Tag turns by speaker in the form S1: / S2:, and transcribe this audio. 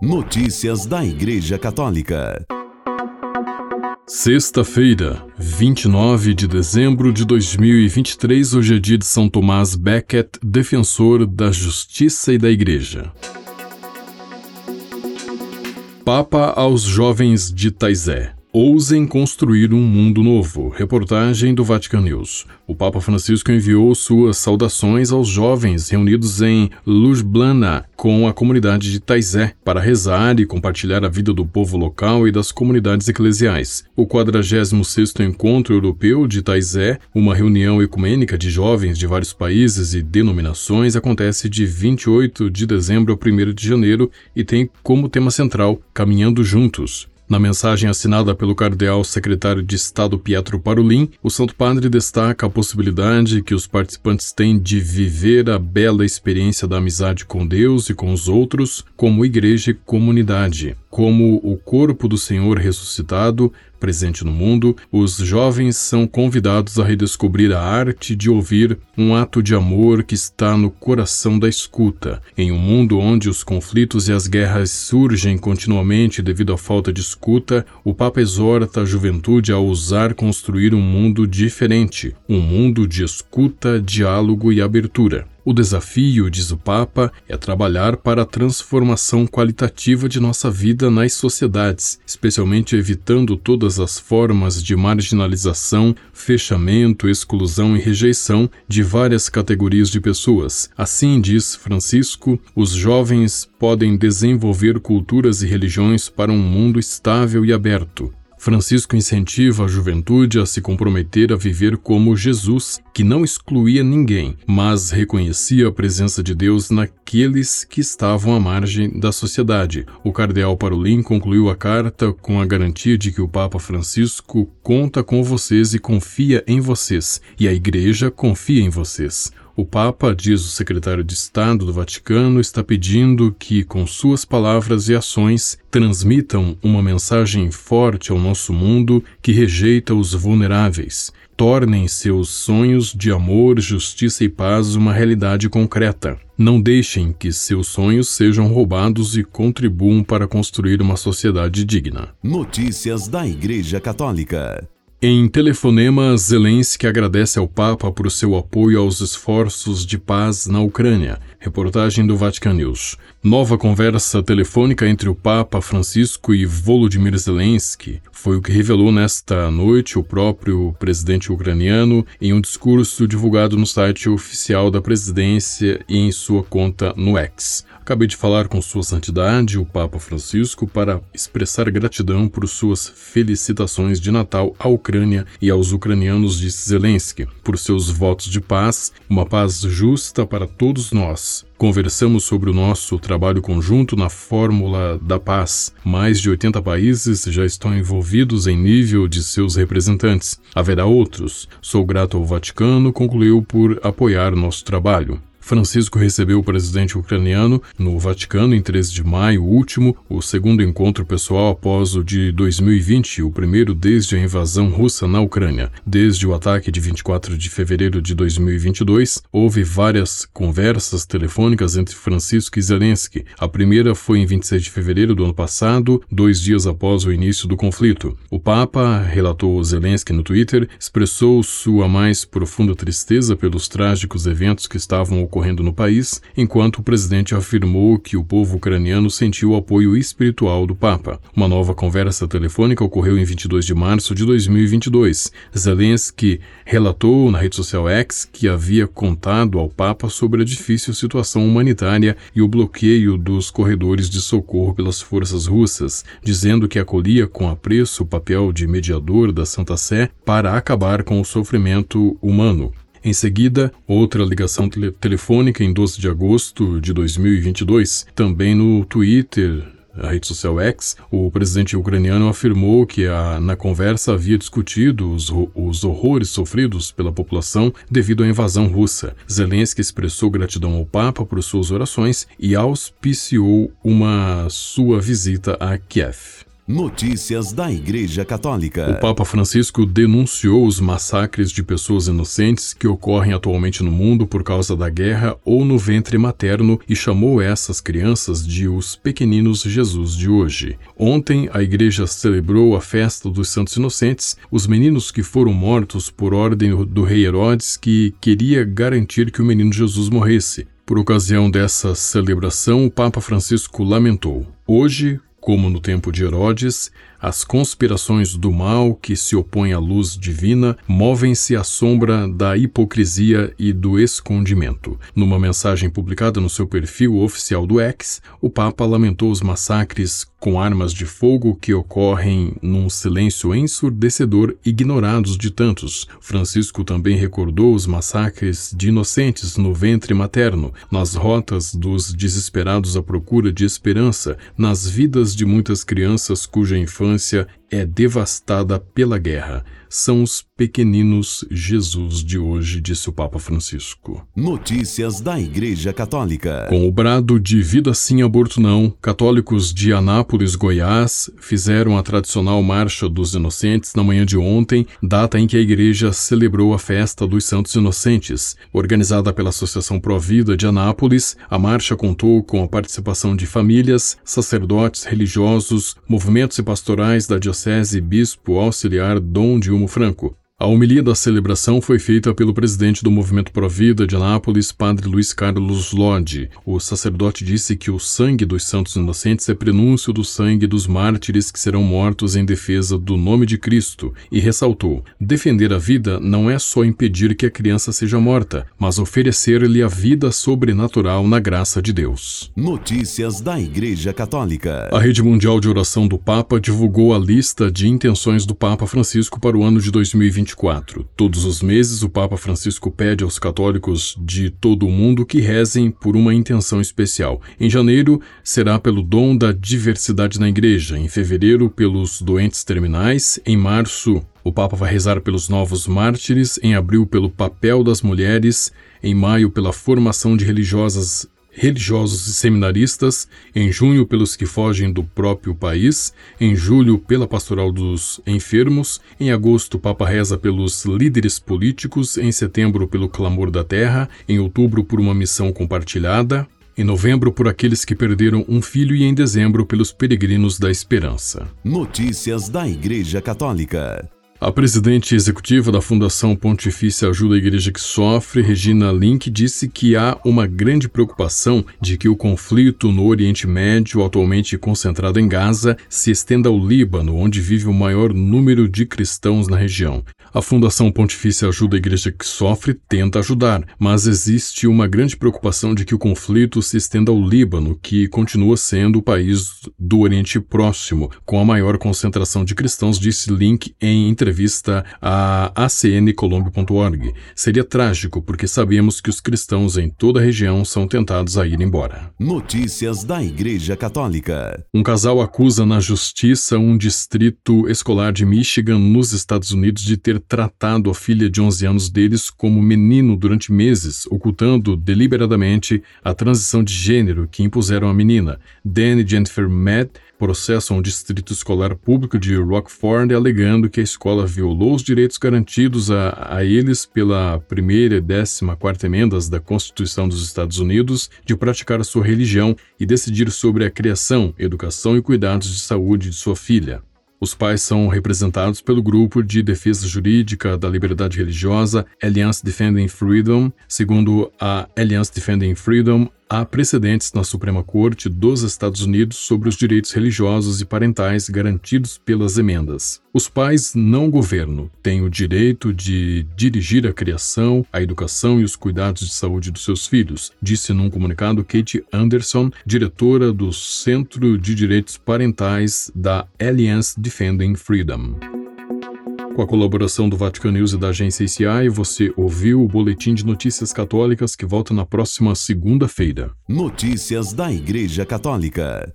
S1: Notícias da Igreja Católica.
S2: Sexta-feira, 29 de dezembro de 2023, hoje é dia de São Tomás Becket, defensor da justiça e da Igreja. Papa aos jovens de Taizé. Ousem construir um mundo novo. Reportagem do Vatican News. O Papa Francisco enviou suas saudações aos jovens reunidos em Ljubljana com a comunidade de Taizé para rezar e compartilhar a vida do povo local e das comunidades eclesiais. O 46º Encontro Europeu de Taizé, uma reunião ecumênica de jovens de vários países e denominações, acontece de 28 de dezembro a 1 de janeiro e tem como tema central Caminhando Juntos. Na mensagem assinada pelo cardeal secretário de Estado Pietro Parolin, o Santo Padre destaca a possibilidade que os participantes têm de viver a bela experiência da amizade com Deus e com os outros, como igreja e comunidade. Como o corpo do Senhor ressuscitado, presente no mundo, os jovens são convidados a redescobrir a arte de ouvir um ato de amor que está no coração da escuta. Em um mundo onde os conflitos e as guerras surgem continuamente devido à falta de escuta, o Papa exorta a juventude a ousar construir um mundo diferente, um mundo de escuta, diálogo e abertura. O desafio, diz o Papa, é trabalhar para a transformação qualitativa de nossa vida nas sociedades, especialmente evitando todas as formas de marginalização, fechamento, exclusão e rejeição de várias categorias de pessoas. Assim, diz Francisco, os jovens podem desenvolver culturas e religiões para um mundo estável e aberto. Francisco incentiva a juventude a se comprometer a viver como Jesus, que não excluía ninguém, mas reconhecia a presença de Deus naqueles que estavam à margem da sociedade. O cardeal Parolin concluiu a carta com a garantia de que o Papa Francisco conta com vocês e confia em vocês, e a Igreja confia em vocês. O Papa, diz o secretário de Estado do Vaticano, está pedindo que, com suas palavras e ações, transmitam uma mensagem forte ao nosso mundo que rejeita os vulneráveis. Tornem seus sonhos de amor, justiça e paz uma realidade concreta. Não deixem que seus sonhos sejam roubados e contribuam para construir uma sociedade digna.
S1: Notícias da Igreja Católica.
S2: Em telefonema, Zelensky agradece ao Papa por seu apoio aos esforços de paz na Ucrânia. Reportagem do Vatican News. Nova conversa telefônica entre o Papa Francisco e Volodymyr Zelensky foi o que revelou nesta noite o próprio presidente ucraniano em um discurso divulgado no site oficial da presidência e em sua conta no X. Acabei de falar com Sua Santidade, o Papa Francisco, para expressar gratidão por suas felicitações de Natal à Ucrânia e aos ucranianos, disse Zelensky, por seus votos de paz, uma paz justa para todos nós. Conversamos sobre o nosso trabalho conjunto na Fórmula da Paz. Mais de 80 países já estão envolvidos em nível de seus representantes. Haverá outros. Sou grato ao Vaticano, concluiu por apoiar nosso trabalho. Francisco recebeu o presidente ucraniano no Vaticano em 13 de maio último, o segundo encontro pessoal após o de 2020, o primeiro desde a invasão russa na Ucrânia. Desde o ataque de 24 de fevereiro de 2022, houve várias conversas telefônicas entre Francisco e Zelensky. A primeira foi em 26 de fevereiro do ano passado, dois dias após o início do conflito. O Papa, relatou Zelensky no Twitter, expressou sua mais profunda tristeza pelos trágicos eventos que estavam ocorrendo ocorrendo no país, enquanto o presidente afirmou que o povo ucraniano sentiu o apoio espiritual do Papa. Uma nova conversa telefônica ocorreu em 22 de março de 2022. Zelensky relatou na rede social X que havia contado ao Papa sobre a difícil situação humanitária e o bloqueio dos corredores de socorro pelas forças russas, dizendo que acolhia com apreço o papel de mediador da Santa Sé para acabar com o sofrimento humano. Em seguida, outra ligação tele telefônica em 12 de agosto de 2022. Também no Twitter, a rede social X, o presidente ucraniano afirmou que a, na conversa havia discutido os, os, horrores sofridos pela população devido à invasão russa. Zelensky expressou gratidão ao Papa por suas orações e auspiciou uma sua visita a Kiev.
S1: Notícias da Igreja Católica.
S2: O Papa Francisco denunciou os massacres de pessoas inocentes que ocorrem atualmente no mundo por causa da guerra ou no ventre materno e chamou essas crianças de os pequeninos Jesus de hoje. Ontem, a Igreja celebrou a festa dos Santos Inocentes, os meninos que foram mortos por ordem do rei Herodes, que queria garantir que o menino Jesus morresse. Por ocasião dessa celebração, o Papa Francisco lamentou: Hoje, como no tempo de Herodes, as conspirações do mal que se opõem à luz divina movem-se à sombra da hipocrisia e do escondimento. Numa mensagem publicada no seu perfil oficial do X, o Papa lamentou os massacres com armas de fogo que ocorrem num silêncio ensurdecedor ignorados de tantos. Francisco também recordou os massacres de inocentes no ventre materno, nas rotas dos desesperados à procura de esperança, nas vidas de muitas crianças cuja infância infância é devastada pela guerra. São os pequeninos Jesus de hoje, disse o Papa Francisco.
S1: Notícias da Igreja Católica.
S2: Com o brado de vida sim, aborto não, católicos de Anápolis, Goiás, fizeram a tradicional Marcha dos Inocentes na manhã de ontem, data em que a igreja celebrou a festa dos Santos Inocentes. Organizada pela Associação Provida de Anápolis, a marcha contou com a participação de famílias, sacerdotes religiosos, movimentos e pastorais da Diocese Diocese Bispo Auxiliar Dom Dilmo Franco. A homilia da celebração foi feita pelo presidente do Movimento Provida de Anápolis, Padre Luiz Carlos Lodi. O sacerdote disse que o sangue dos santos inocentes é prenúncio do sangue dos mártires que serão mortos em defesa do nome de Cristo e ressaltou: defender a vida não é só impedir que a criança seja morta, mas oferecer-lhe a vida sobrenatural na graça de Deus.
S1: Notícias da Igreja Católica.
S2: A Rede Mundial de Oração do Papa divulgou a lista de intenções do Papa Francisco para o ano de 2020 2024. Todos os meses, o Papa Francisco pede aos católicos de todo o mundo que rezem por uma intenção especial. Em janeiro, será pelo dom da diversidade na Igreja. Em fevereiro, pelos doentes terminais. Em março, o Papa vai rezar pelos novos mártires. Em abril, pelo papel das mulheres. Em maio, pela formação de religiosas religiosos e seminaristas, em junho pelos que fogem do próprio país, em julho pela pastoral dos enfermos, em agosto Papa reza pelos líderes políticos, em setembro pelo clamor da terra, em outubro por uma missão compartilhada, em novembro por aqueles que perderam um filho e em dezembro pelos peregrinos da esperança.
S1: Notícias da Igreja Católica.
S2: A presidente executiva da Fundação Pontifícia Ajuda a Igreja que Sofre, Regina Link, disse que há uma grande preocupação de que o conflito no Oriente Médio, atualmente concentrado em Gaza, se estenda ao Líbano, onde vive o maior número de cristãos na região. A Fundação Pontifícia Ajuda a Igreja que Sofre tenta ajudar, mas existe uma grande preocupação de que o conflito se estenda ao Líbano, que continua sendo o país do Oriente Próximo, com a maior concentração de cristãos, disse Link em entrevista entrevista à acncolombo.org. Seria trágico porque sabemos que os cristãos em toda a região são tentados a ir embora.
S1: Notícias da Igreja Católica.
S2: Um casal acusa na justiça um distrito escolar de Michigan, nos Estados Unidos, de ter tratado a filha de 11 anos deles como menino durante meses, ocultando deliberadamente a transição de gênero que impuseram à menina. Dan e Jennifer Matt processam o Distrito Escolar Público de Rockford alegando que a escola violou os direitos garantidos a, a eles pela primeira e décima quarta emendas da Constituição dos Estados Unidos de praticar a sua religião e decidir sobre a criação, educação e cuidados de saúde de sua filha. Os pais são representados pelo Grupo de Defesa Jurídica da Liberdade Religiosa Alliance Defending Freedom. Segundo a Alliance Defending Freedom, há precedentes na Suprema Corte dos Estados Unidos sobre os direitos religiosos e parentais garantidos pelas emendas. Os pais não governo têm o direito de dirigir a criação, a educação e os cuidados de saúde dos seus filhos, disse num comunicado Kate Anderson, diretora do Centro de Direitos Parentais da Alliance Defending Freedom. Com a colaboração do Vatican News e da agência ICI, você ouviu o Boletim de Notícias Católicas que volta na próxima segunda-feira.
S1: Notícias da Igreja Católica.